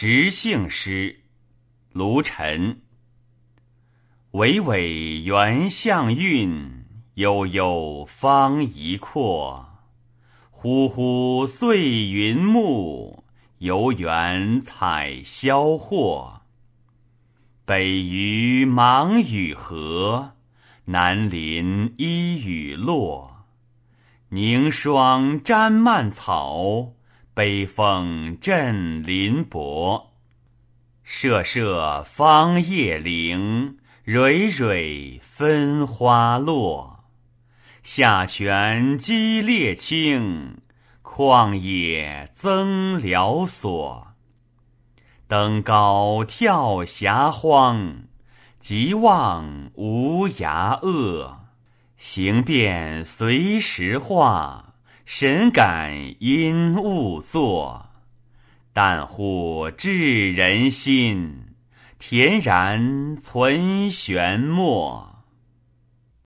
时兴诗，卢沉。巍巍原象韵，悠悠方一阔。忽忽碎云暮，游园采萧货。北隅芒雨河，南临一雨落。凝霜沾蔓草，北风振林柏。瑟瑟芳叶零，蕊蕊分花落。下泉激烈清，旷野增辽索。登高眺霞荒，极望无涯恶。行遍随时化，神感因物作。但乎至人心，恬然存玄默。